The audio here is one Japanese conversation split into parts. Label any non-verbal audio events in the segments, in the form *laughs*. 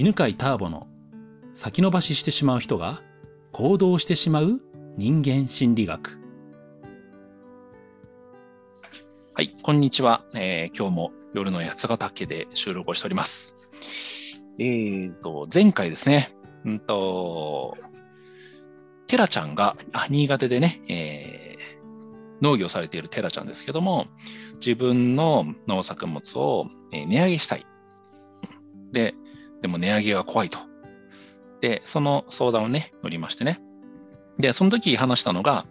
犬飼ターボの先延ばししてしまう人が行動してしまう人間心理学。はい、こんにちは。えー、今日も夜の八ヶ岳で収録をしております。えーと、前回ですね、うんと、テラちゃんが、あ、新潟でね、えー、農業されているテラちゃんですけども、自分の農作物を値上げしたい。で、でも値上げが怖いと。で、その相談をね、乗りましてね。で、その時話したのが、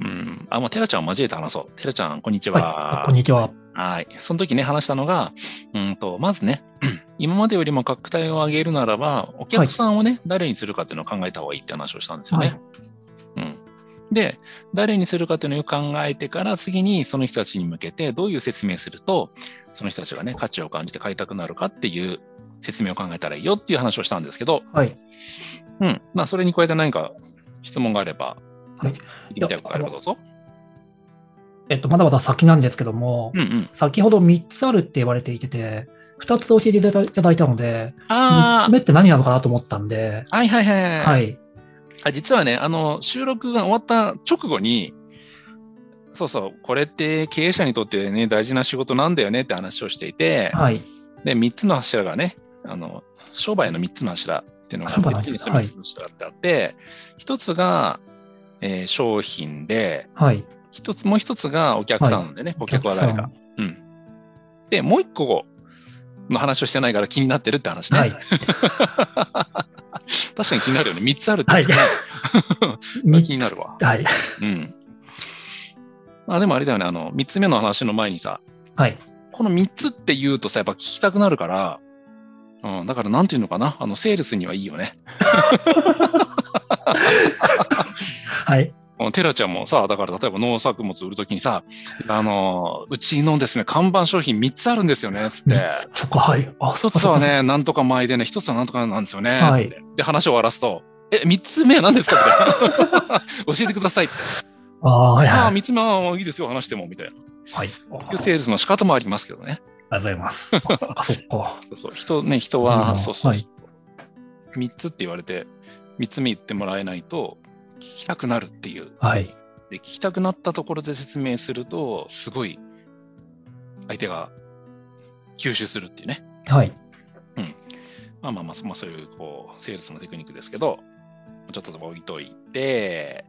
うん、あ、もうテラちゃんを交えて話そう。テラちゃん、こんにちは。はい、こんにちは。はい。その時ね、話したのが、うんと、まずね、*clears throat* 今までよりも価格帯を上げるならば、お客さんをね、はい、誰にするかっていうのを考えた方がいいって話をしたんですよね。はい、うん。で、誰にするかっていうのをよく考えてから、次にその人たちに向けてどういう説明すると、その人たちがね、価値を感じて買いたくなるかっていう説明を考えたらいいよっていう話をしたんですけど、はい。うん。まあ、それに加えて何か質問があれば、はい。言いたいことあればどうぞ。えっと、まだまだ先なんですけども、うんうん、先ほど3つあるって言われていてて、2つ教えていただいたので、3つ目って何なのかなと思ったんで。はいはいはい。はい、あ実はね、あの、収録が終わった直後に、そうそう、これって経営者にとってね、大事な仕事なんだよねって話をしていて、はい、で、3つの柱がね、あの、商売の3つの柱っていうのが、3つの柱ってあって、はい、1つが、えー、商品で、はい、一つ、もう一つがお客さんでね、はい、お客は誰か。うん。で、もう一個の話をしてないから気になってるって話ね。はい、*laughs* 確かに気になるよね。三つあるって、ね。はい、*laughs* 気になるわ。はい。うん。まあでもあれだよね、あの、三つ目の話の前にさ、はい。この三つって言うとさ、やっぱ聞きたくなるから、うん、だからなんていうのかな、あの、セールスにはいいよね。*laughs* はい。テラちゃんもさ、だから例えば農作物売るときにさ、あの、うちのですね、看板商品3つあるんですよね、つって。そこ、はい。1つはね、なんとか前でね、1つはなんとかなんですよね。はい。で、話を終わらすと、え、3つ目は何ですか？みたいな。*laughs* 教えてくださいって。ああ、はい、はい。ああ、3つ目はいいですよ、話しても、みたいな。はい。いうセールスの仕方もありますけどね。ありがとうございます。*laughs* あ、そっか。そうそう。人ね、人は、そうそう。はい、3つって言われて、3つ目言ってもらえないと、聞きたくなるっていう。はい。で聞きたくなったところで説明すると、すごい相手が吸収するっていうね。はい。うん。まあまあまあ、まあ、そういうこうセールスのテクニックですけど、ちょっと置いといて、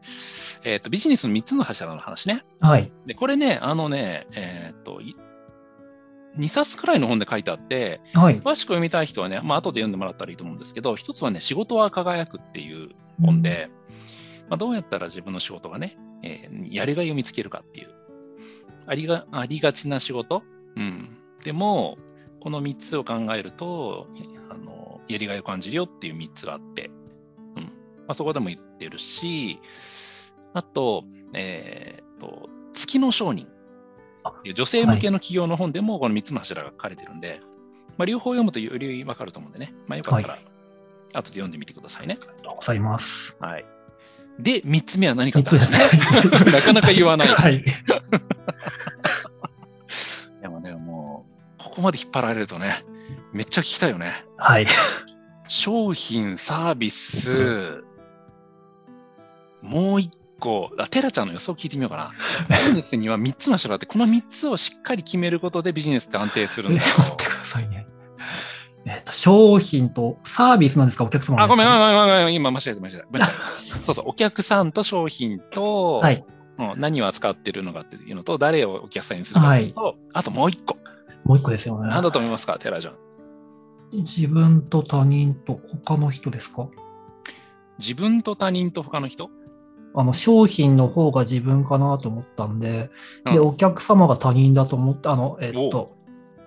えっ、ー、と、ビジネスの3つの柱の話ね。はい。で、これね、あのね、えっ、ー、と、2冊くらいの本で書いてあって、はい、詳しく読みたい人はね、まあ後で読んでもらったらいいと思うんですけど、一つはね、仕事は輝くっていう本で、うん、まあ、どうやったら自分の仕事がね、えー、やりがいを見つけるかっていう。ありがありがちな仕事、うん、でも、この3つを考えると、あのやりがいを感じるよっていう3つがあって、うんまあ、そこでも言ってるし、あと、えー、と月の商人。女性向けの企業の本でもこの3つの柱が書かれてるんで、はい、まあ、両方読むとより分かると思うんでね、まあ、よかったら、後で読んでみてくださいね。ありがとうございます。はい。で、三つ目は何かって話ね。なかなか言わない。*laughs* はい。*laughs* でもね、もう、ここまで引っ張られるとね、めっちゃ聞きたいよね。はい。商品、サービス、もう一個、あ、テラちゃんの予想聞いてみようかな。ビジネスには3つの人があって、この3つをしっかり決めることでビジネスって安定するんだよ。待ってくださいね。えっ、ー、と、商品とサービスなんですか？お客様あ、ごめん、ごめん、ごめん、今、間違えた、間違えた。*laughs* そうそう、お客さんと商品と、はい、うん、何を扱ってるのかっていうのと、誰をお客さんにするかと、はい、あともう一個。もう一個ですよね。何だと思いますか、テラジョン。自分と他人と他の人ですか？自分と他人と他の人？あの商品の方が自分かなと思ったんで、うん、で、お客様が他人だと思って、あの、えっと、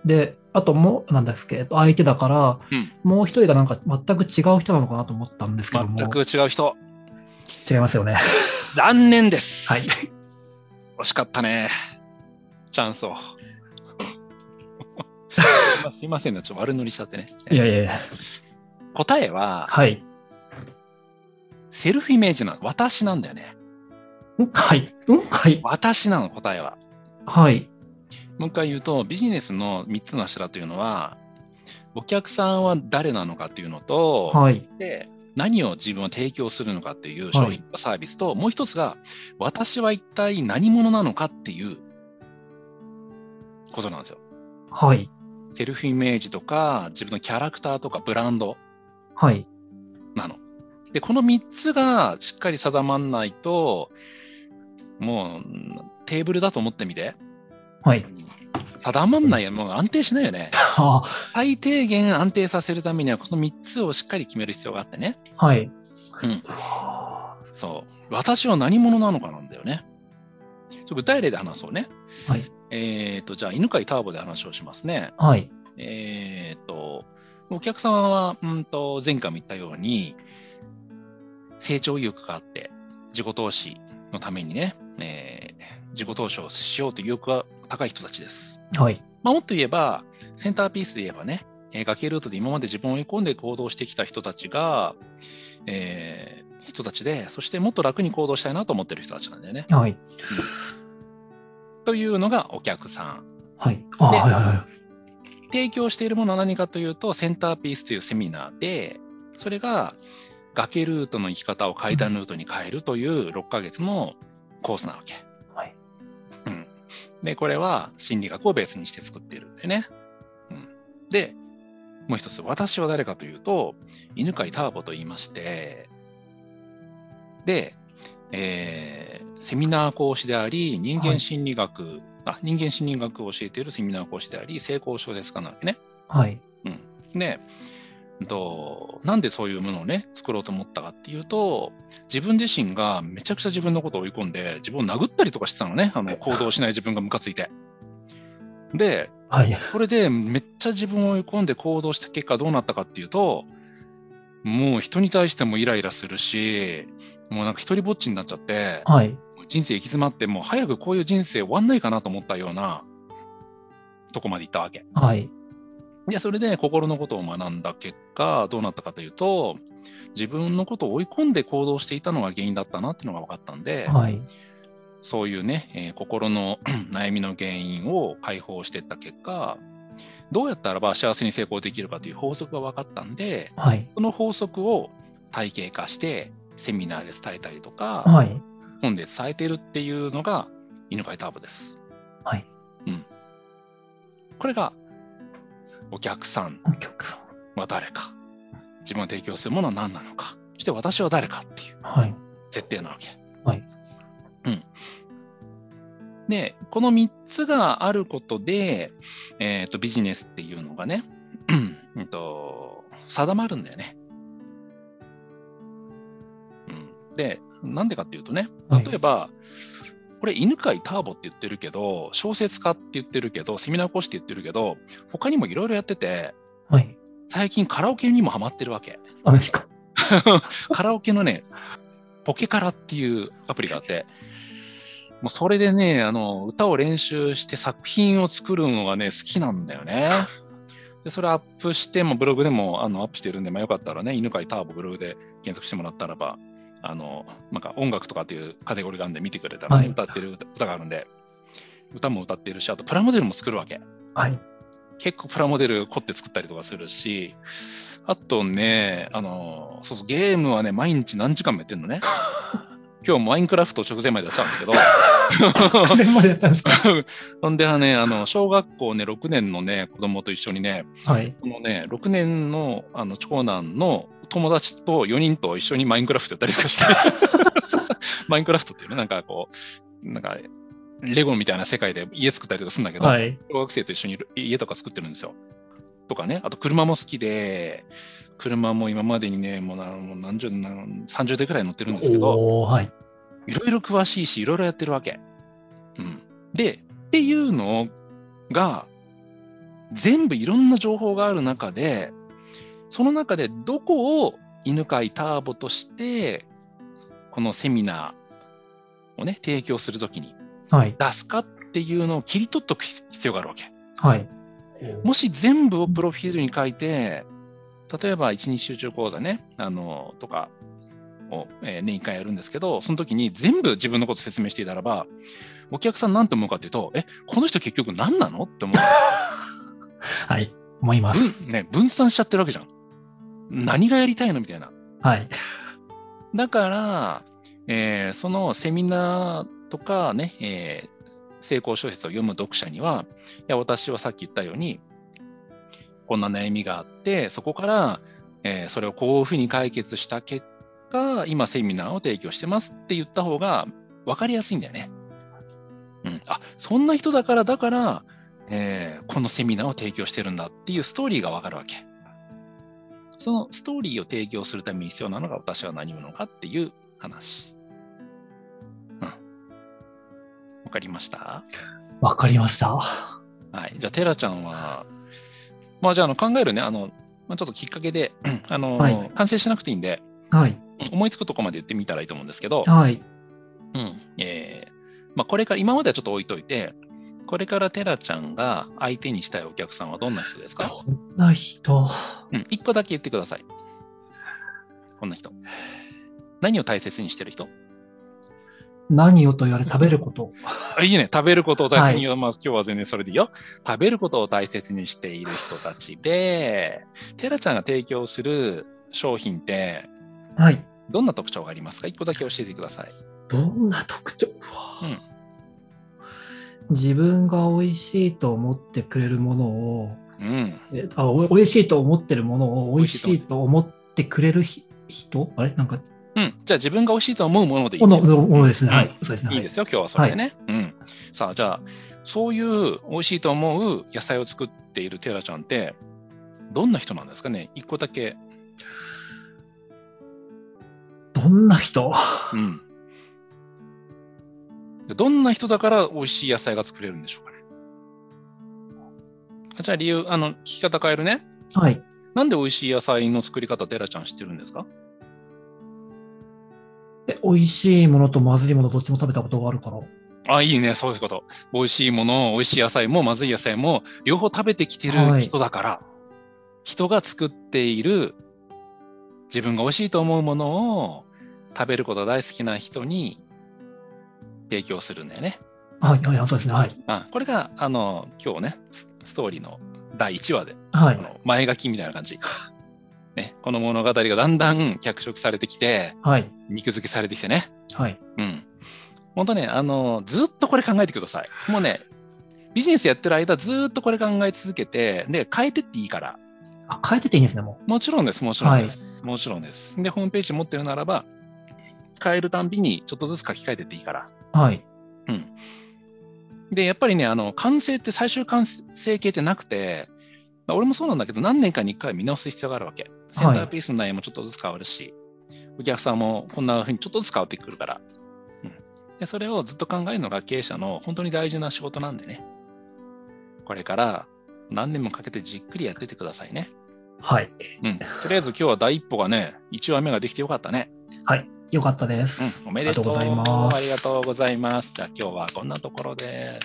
で、あともう、なんですけど、相手だから、うん、もう一人がなんか全く違う人なのかなと思ったんですけども。全く違う人。違いますよね。*laughs* 残念です。はい。惜しかったね。チャンスを。*laughs* すいませんね、ちょっと悪乗りしちゃってね。いやいやいや。答えは、はい。セルフイメージなの。私なんだよね。んはい。んはい。私なの、答えは。はい。もう一回言うと、ビジネスの3つの柱というのは、お客さんは誰なのかっていうのと、はい、で何を自分は提供するのかっていう商品かサービスと、はい、もう一つが私は一体何者なのかっていうことなんですよ。はい。セルフイメージとか自分のキャラクターとかブランドなの。はい、でこの3つがしっかり定まんないともうテーブルだと思ってみて。はい。定まんないよ、もう安定しないよね。*laughs* 最低限安定させるためには、この3つをしっかり決める必要があってね。はい。うん。そう。私は何者なのかなんだよね。具体例で話そうね。はい。えっ、と、じゃあ、犬飼ターボで話をしますね。はい。えっ、と、お客様は、うんと、前回も言ったように、成長意欲があって、自己投資のためにね、えー、自己投資をしようという意欲が高い人たちです。はい。まあ、もっと言えば、センターピースで言えばね、えー、崖ルートで今まで自分を追い込んで行動してきた人たちが、えー、人たちで、そしてもっと楽に行動したいなと思ってる人たちなんだよね。はい。うん、というのがお客さん。はい。あはいはいはい。提供しているものは何かというと、センターピースというセミナーで、それが崖ルートの生き方を階段ルートに変えるという6ヶ月のコースなわけ。で、これは心理学をベースにして作ってるんでね。うん。で、もう一つ、私は誰かというと、犬飼ターボと言いまして、で、えー、セミナー講師であり、人間心理学、はい、あ人間心理学を教えているセミナー講師であり、成功症ですかなわけね。はい。うん。で、となんでそういうものをね作ろうと思ったかっていうと自分自身がめちゃくちゃ自分のことを追い込んで自分を殴ったりとかしてたのねあの *laughs* 行動しない自分がムカついて。で、はい、これでめっちゃ自分を追い込んで行動した結果どうなったかっていうともう人に対してもイライラするしもうなんか一人ぼっちになっちゃって、はい、人生行き詰まってもう早くこういう人生終わんないかなと思ったようなとこまで行ったわけ。はいで、それで心のことを学んだ結果、どうなったかというと、自分のことを追い込んで行動していたのが原因だったなっていうのが分かったんで、はい、そういうね、えー、心の *clears throat* 悩みの原因を解放していった結果、どうやったらば幸せに成功できるかという法則が分かったんで、はい、その法則を体系化してセミナーで伝えたりとか、はい、本で伝えてるっていうのが犬飼ターボです。はい。うん。これがお客さん。は誰か、自分が提供するものは何なのか、そして私は誰かっていう。設定なわけ。はい。うん。で、この3つがあることで、えっ、ー、と、ビジネスっていうのがね、うん、と定まるんだよね。うん、で、なんでかっていうとね、例えば、はいこれ犬飼ターボって言ってるけど小説家って言ってるけどセミナー講師って言ってるけど他にもいろいろやってて、はい、最近カラオケにもハマってるわけ。*laughs* カラオケのねポケカラっていうアプリがあってもうそれでねあの歌を練習して作品を作るのがね好きなんだよね。でそれアップしてもブログでもあのアップしてるんで、まあ、よかったらね犬飼ターボブログで検索してもらったらばあの、なんか音楽とかっていうカテゴリーがあるんで見てくれたらね、はい、歌ってる歌があるんで、歌も歌ってるし、あとプラモデルも作るわけ。はい。結構プラモデル凝って作ったりとかするし、あとね、あの、そうそう、ゲームはね、毎日何時間もやってんのね。*laughs* 今日もマインクラフト直前までやったんですけど。ほんではね、あの、小学校ね、6年のね、子供と一緒にね、はい、このね、6年のあの長男の友達と4人と一緒にマインクラフトやったりとかして *laughs* マインクラフトっていうね、なんかこう、なんか、レゴみたいな世界で家作ったりとかするんだけど、はい、小学生と一緒に家とか作ってるんですよ。とかね、あと車も好きで、車も今までにね、もう何十、何30台くらい乗ってるんですけど、はい、いろいろ詳しいし、いろいろやってるわけ。うん。で、っていうのが、全部いろんな情報がある中で、その中でどこを犬飼ターボとしてこのセミナーをね提供するときに出すかっていうのを切り取っておく必要があるわけ。はい、もし全部をプロフィールに書いて例えば一日集中講座ねあのとかを、えー、年1回やるんですけどその時に全部自分のこと説明していたらばお客さん何て思うかっていうとえこの人結局何なの？って思う。*laughs* はい思います。ね、分散しちゃってるわけじゃん。何がやりたいの？みたいな。はい。だから、えー、そのセミナーとかね、えー、成功小説を読む読者には、いや、私はさっき言ったように、こんな悩みがあって、そこから、えー、それをこういうふうに解決した結果、今セミナーを提供してますって言った方が分かりやすいんだよね。うん。あ、そんな人だから、だから、えー、このセミナーを提供してるんだっていうストーリーが分かるわけ。そのストーリーを提供するために必要なのが私は何者かっていう話。うん。わかりました？わかりました。はい。じゃあ、テラちゃんは、まあじゃあの考えるね、あの、まあ、ちょっときっかけで、*clears throat* あの、はい、完成しなくていいんで、はい、思いつくとこまで言ってみたらいいと思うんですけど、はい。うん。えー、まあこれから、今まではちょっと置いといて、これからテラちゃんが相手にしたいお客さんはどんな人ですか？どんな人？うん、一個だけ言ってください。こんな人。何を大切にしてる人？何をと言われ食べること？*laughs* いいね。食べることを大切に、はい、まあ今日は全然それでいいよ。食べることを大切にしている人たちで、テラちゃんが提供する商品って、はい。どんな特徴がありますか？一個だけ教えてください。どんな特徴？うん。自分が美味しいと思ってくれるものを、うん、えあお美味しいと思ってるものを美味しいと思ってくれる人？あれ？なんかうん、じゃあ自分が美味しいと思うものでいいですよ。ものですね。はい。そうですね。いいですよ、今日はそれでね。はい、うん。さあ、じゃあ、そういう美味しいと思う野菜を作っているテラちゃんって、どんな人なんですかね？一個だけ。どんな人？うん。どんな人だから美味しい野菜が作れるんでしょうかね。じゃあ理由、あの、聞き方変えるね。はい。なんで美味しい野菜の作り方、テラちゃん知ってるんですか？え、美味しいものとまずいものどっちも食べたことがあるから。あ、いいね、そういうこと。美味しいもの、美味しい野菜もまずい野菜も両方食べてきてる人だから、はい、人が作っている自分が美味しいと思うものを食べることが大好きな人に提供するんだよね。はい、はい、そうですね。はい。あこれが、あの、今日ね、ストーリーの第1話で、はい、前書きみたいな感じ。ね、この物語がだんだん脚色されてきて、はい、肉付けされてきてね。はい。うん。本当ね、あの、ずっとこれ考えてください。もうね、ビジネスやってる間、ずっとこれ考え続けて、で、変えてっていいから。あ、変えてっていいんですね、もう。もちろんです、もちろんです。はい、もちろんです。で、ホームページ持ってるならば、変えるたんびにちょっとずつ書き換えてっていいから。はい。うん。で、やっぱりね、あの、完成って最終完成形ってなくて、俺もそうなんだけど、何年かに1回見直す必要があるわけ。センターピースの内容もちょっとずつ変わるし、はい、お客さんもこんな風にちょっとずつ変わってくるから、うん、で。それをずっと考えるのが経営者の本当に大事な仕事なんでね。これから何年もかけてじっくりやっててくださいね。はい。うん。とりあえず今日は第一歩がね、1話目ができてよかったね。はい。よかったです。うん、おめでとうございます。ありがとうございます。じゃあ今日はこんなところで。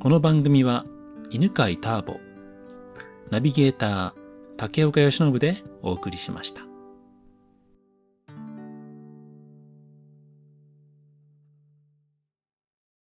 この番組は犬飼ターボ、ナビゲーター竹岡由伸でお送りしました。